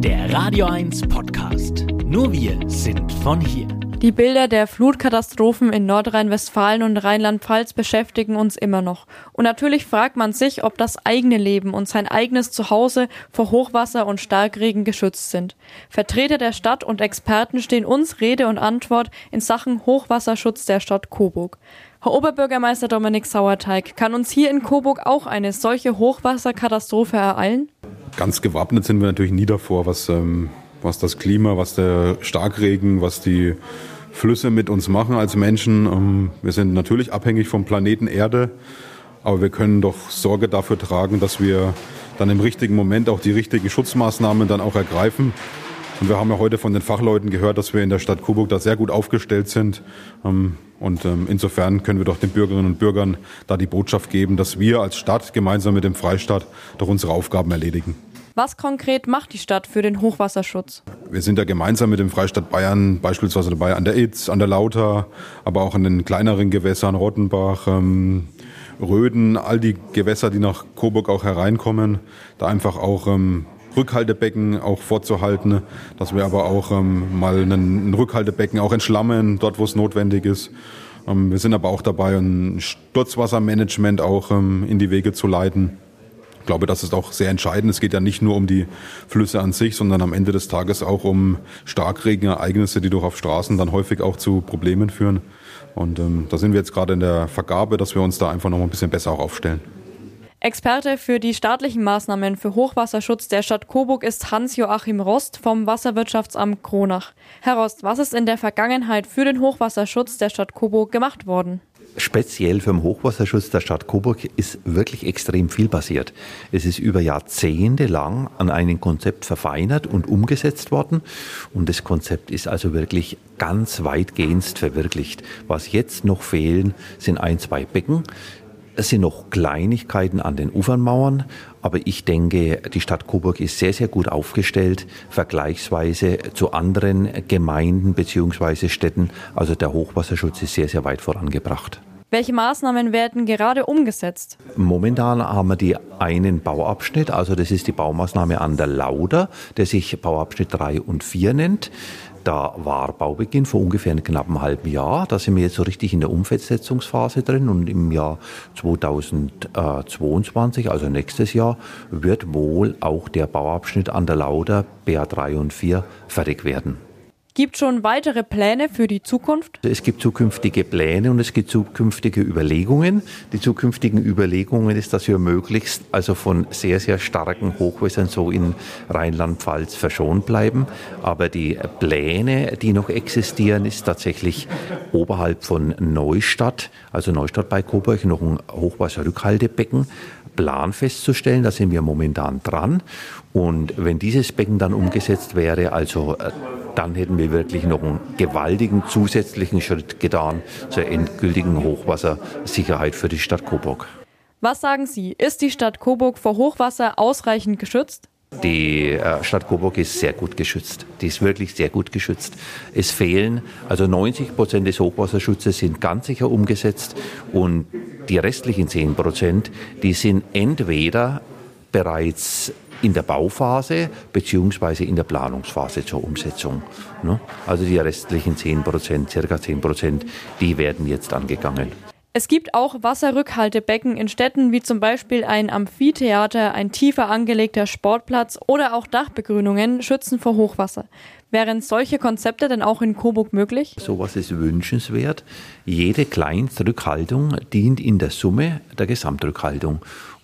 Der Radio 1 Podcast. Nur wir sind von hier. Die Bilder der Flutkatastrophen in Nordrhein-Westfalen und Rheinland-Pfalz beschäftigen uns immer noch. Und natürlich fragt man sich, ob das eigene Leben und sein eigenes Zuhause vor Hochwasser und Starkregen geschützt sind. Vertreter der Stadt und Experten stehen uns Rede und Antwort in Sachen Hochwasserschutz der Stadt Coburg. Herr Oberbürgermeister Dominik Sauerteig, kann uns hier in Coburg auch eine solche Hochwasserkatastrophe ereilen? Ganz gewappnet sind wir natürlich nie davor, was ähm was das Klima, was der Starkregen, was die Flüsse mit uns machen als Menschen. Ähm, wir sind natürlich abhängig vom Planeten Erde, aber wir können doch Sorge dafür tragen, dass wir dann im richtigen Moment auch die richtigen Schutzmaßnahmen dann auch ergreifen. Und wir haben ja heute von den Fachleuten gehört, dass wir in der Stadt Coburg da sehr gut aufgestellt sind. Ähm, und ähm, insofern können wir doch den Bürgerinnen und Bürgern da die Botschaft geben, dass wir als Stadt gemeinsam mit dem Freistaat doch unsere Aufgaben erledigen. Was konkret macht die Stadt für den Hochwasserschutz? Wir sind ja gemeinsam mit dem Freistaat Bayern beispielsweise dabei an der Itz, an der Lauter, aber auch an den kleineren Gewässern Rottenbach, ähm, Röden, all die Gewässer, die nach Coburg auch hereinkommen, da einfach auch ähm, Rückhaltebecken auch vorzuhalten, dass wir aber auch ähm, mal ein Rückhaltebecken auch entschlammen, dort wo es notwendig ist. Ähm, wir sind aber auch dabei, ein Sturzwassermanagement auch ähm, in die Wege zu leiten glaube, das ist auch sehr entscheidend. Es geht ja nicht nur um die Flüsse an sich, sondern am Ende des Tages auch um Starkregenereignisse, die doch auf Straßen dann häufig auch zu Problemen führen. Und ähm, da sind wir jetzt gerade in der Vergabe, dass wir uns da einfach noch ein bisschen besser auch aufstellen. Experte für die staatlichen Maßnahmen für Hochwasserschutz der Stadt Coburg ist Hans-Joachim Rost vom Wasserwirtschaftsamt Kronach. Herr Rost, was ist in der Vergangenheit für den Hochwasserschutz der Stadt Coburg gemacht worden? Speziell für den Hochwasserschutz der Stadt Coburg ist wirklich extrem viel passiert. Es ist über Jahrzehnte lang an einem Konzept verfeinert und umgesetzt worden und das Konzept ist also wirklich ganz weitgehend verwirklicht. Was jetzt noch fehlen, sind ein, zwei Becken. Es sind noch Kleinigkeiten an den Ufernmauern, aber ich denke, die Stadt Coburg ist sehr, sehr gut aufgestellt, vergleichsweise zu anderen Gemeinden bzw. Städten. Also der Hochwasserschutz ist sehr, sehr weit vorangebracht. Welche Maßnahmen werden gerade umgesetzt? Momentan haben wir die einen Bauabschnitt, also das ist die Baumaßnahme an der Lauder, der sich Bauabschnitt 3 und 4 nennt. Da war Baubeginn vor ungefähr einem knappen halben Jahr. Da sind wir jetzt so richtig in der Umsetzungsphase drin und im Jahr 2022, also nächstes Jahr, wird wohl auch der Bauabschnitt an der Lauder BA3 und 4 fertig werden. Gibt schon weitere Pläne für die Zukunft? Es gibt zukünftige Pläne und es gibt zukünftige Überlegungen. Die zukünftigen Überlegungen ist, dass wir möglichst also von sehr, sehr starken Hochwässern so in Rheinland-Pfalz verschont bleiben. Aber die Pläne, die noch existieren, ist tatsächlich oberhalb von Neustadt, also Neustadt bei Coburg, noch ein Hochwasserrückhaltebecken Plan festzustellen. Da sind wir momentan dran. Und wenn dieses Becken dann umgesetzt wäre, also äh, dann hätten wir wirklich noch einen gewaltigen zusätzlichen Schritt getan zur endgültigen Hochwassersicherheit für die Stadt Coburg. Was sagen Sie, ist die Stadt Coburg vor Hochwasser ausreichend geschützt? Die äh, Stadt Coburg ist sehr gut geschützt. Die ist wirklich sehr gut geschützt. Es fehlen, also 90 Prozent des Hochwasserschutzes sind ganz sicher umgesetzt und die restlichen 10 Prozent, die sind entweder bereits in der Bauphase beziehungsweise in der Planungsphase zur Umsetzung. Ne? Also die restlichen 10 Prozent, circa 10 Prozent, die werden jetzt angegangen. Es gibt auch Wasserrückhaltebecken in Städten wie zum Beispiel ein Amphitheater, ein tiefer angelegter Sportplatz oder auch Dachbegrünungen schützen vor Hochwasser. Wären solche Konzepte denn auch in Coburg möglich? Sowas ist wünschenswert. Jede Kleinstrückhaltung dient in der Summe der Gesamtrückhaltung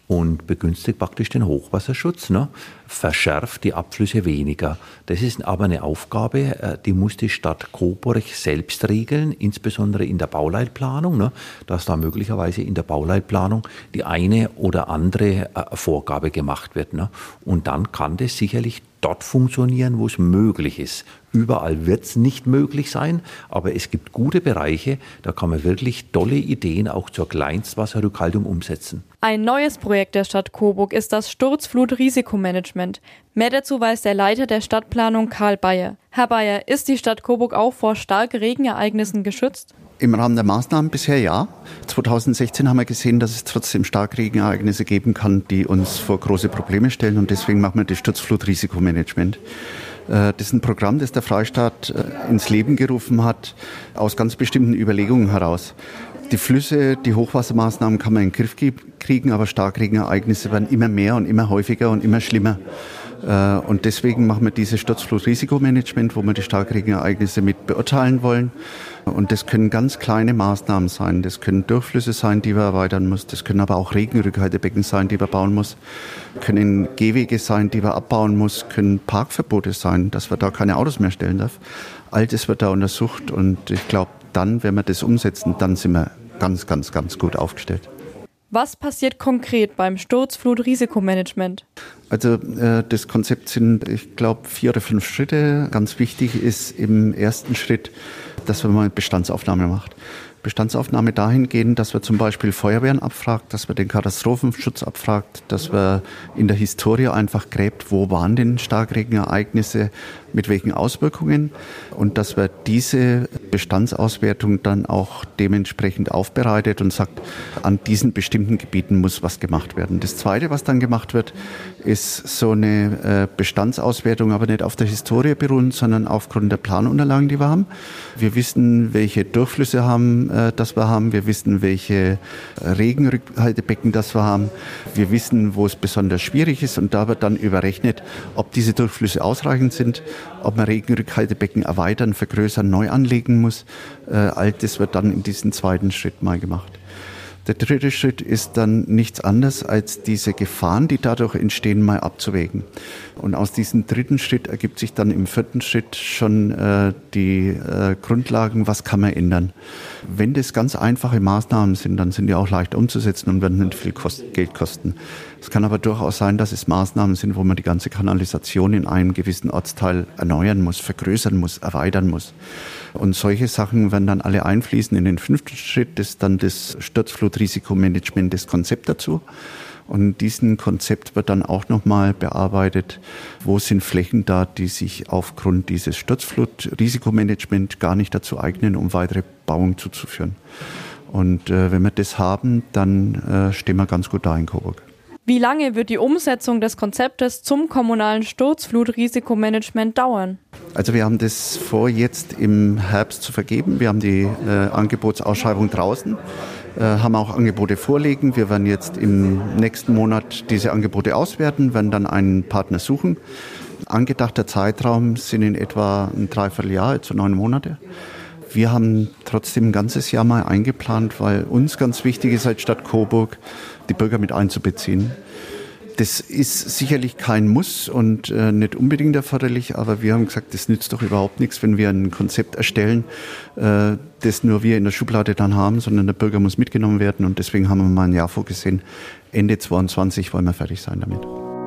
und begünstigt praktisch den Hochwasserschutz, ne? verschärft die Abflüsse weniger. Das ist aber eine Aufgabe, äh, die muss die Stadt Coburg selbst regeln, insbesondere in der Bauleitplanung, ne? dass da möglicherweise in der Bauleitplanung die eine oder andere äh, Vorgabe gemacht wird. Ne? Und dann kann das sicherlich dort funktionieren, wo es möglich ist. Überall wird es nicht möglich sein, aber es gibt gute Bereiche, da kann man wirklich tolle Ideen auch zur Kleinstwasserrückhaltung umsetzen. Ein neues Projekt der Stadt Coburg ist das Sturzflut-Risikomanagement. Mehr dazu weiß der Leiter der Stadtplanung Karl Bayer. Herr Bayer, ist die Stadt Coburg auch vor starken Regenereignissen geschützt? Im Rahmen der Maßnahmen bisher ja. 2016 haben wir gesehen, dass es trotzdem Starkregenereignisse geben kann, die uns vor große Probleme stellen und deswegen machen wir das Sturzflutrisikomanagement. Äh, das ist ein Programm, das der Freistaat äh, ins Leben gerufen hat, aus ganz bestimmten Überlegungen heraus. Die Flüsse, die Hochwassermaßnahmen kann man in den Griff kriegen, aber Starkregenereignisse werden immer mehr und immer häufiger und immer schlimmer. Äh, und deswegen machen wir dieses Sturzflutrisikomanagement, wo wir die Starkregenereignisse mit beurteilen wollen. Und das können ganz kleine Maßnahmen sein. Das können Durchflüsse sein, die man erweitern muss. Das können aber auch Regenrückhaltebecken sein, die man bauen muss. Können Gehwege sein, die man abbauen muss. Können Parkverbote sein, dass man da keine Autos mehr stellen darf. All das wird da untersucht. Und ich glaube, dann, wenn wir das umsetzen, dann sind wir ganz, ganz, ganz gut aufgestellt. Was passiert konkret beim Sturzflut-Risikomanagement? Also äh, das Konzept sind, ich glaube, vier oder fünf Schritte. Ganz wichtig ist im ersten Schritt, dass man mal eine Bestandsaufnahme macht. Bestandsaufnahme dahingehend, dass wir zum Beispiel Feuerwehren abfragt, dass wir den Katastrophenschutz abfragt, dass wir in der Historie einfach gräbt, wo waren denn Starkregenereignisse, mit welchen Auswirkungen und dass wir diese Bestandsauswertung dann auch dementsprechend aufbereitet und sagt, an diesen bestimmten Gebieten muss was gemacht werden. Das Zweite, was dann gemacht wird, ist so eine äh, Bestandsauswertung, aber nicht auf der Historie beruhen, sondern aufgrund der Planunterlagen, die wir haben. Wir wissen, welche Durchflüsse haben, äh, das wir haben. Wir wissen, welche Regenrückhaltebecken das wir haben. Wir wissen, wo es besonders schwierig ist und da wird dann überrechnet, ob diese Durchflüsse ausreichend sind ob man Regenrückhaltebecken erweitern, vergrößern, neu anlegen muss. Äh, all das wird dann in diesem zweiten Schritt mal gemacht. Der dritte Schritt ist dann nichts anderes, als diese Gefahren, die dadurch entstehen, mal abzuwägen. Und aus diesem dritten Schritt ergibt sich dann im vierten Schritt schon äh, die äh, Grundlagen, was kann man ändern. Wenn das ganz einfache Maßnahmen sind, dann sind die auch leicht umzusetzen und werden nicht viel Kost Geld kosten. Es kann aber durchaus sein, dass es Maßnahmen sind, wo man die ganze Kanalisation in einem gewissen Ortsteil erneuern muss, vergrößern muss, erweitern muss. Und solche Sachen werden dann alle einfließen in den fünften Schritt, das ist dann das Sturzflutrisikomanagement, das Konzept dazu. Und in diesem Konzept wird dann auch nochmal bearbeitet, wo sind Flächen da, die sich aufgrund dieses Sturzflutrisikomanagement gar nicht dazu eignen, um weitere Bauungen zuzuführen. Und äh, wenn wir das haben, dann äh, stehen wir ganz gut da in Coburg. Wie lange wird die Umsetzung des Konzeptes zum kommunalen Sturzflutrisikomanagement dauern? Also wir haben das vor, jetzt im Herbst zu vergeben. Wir haben die äh, Angebotsausschreibung draußen, haben auch Angebote vorlegen. Wir werden jetzt im nächsten Monat diese Angebote auswerten, werden dann einen Partner suchen. Angedachter Zeitraum sind in etwa ein Dreivierteljahr, also neun Monate. Wir haben trotzdem ein ganzes Jahr mal eingeplant, weil uns ganz wichtig ist als Stadt Coburg, die Bürger mit einzubeziehen. Das ist sicherlich kein Muss und äh, nicht unbedingt erforderlich, aber wir haben gesagt, das nützt doch überhaupt nichts, wenn wir ein Konzept erstellen, äh, das nur wir in der Schublade dann haben, sondern der Bürger muss mitgenommen werden und deswegen haben wir mal ein Jahr vorgesehen. Ende 22 wollen wir fertig sein damit.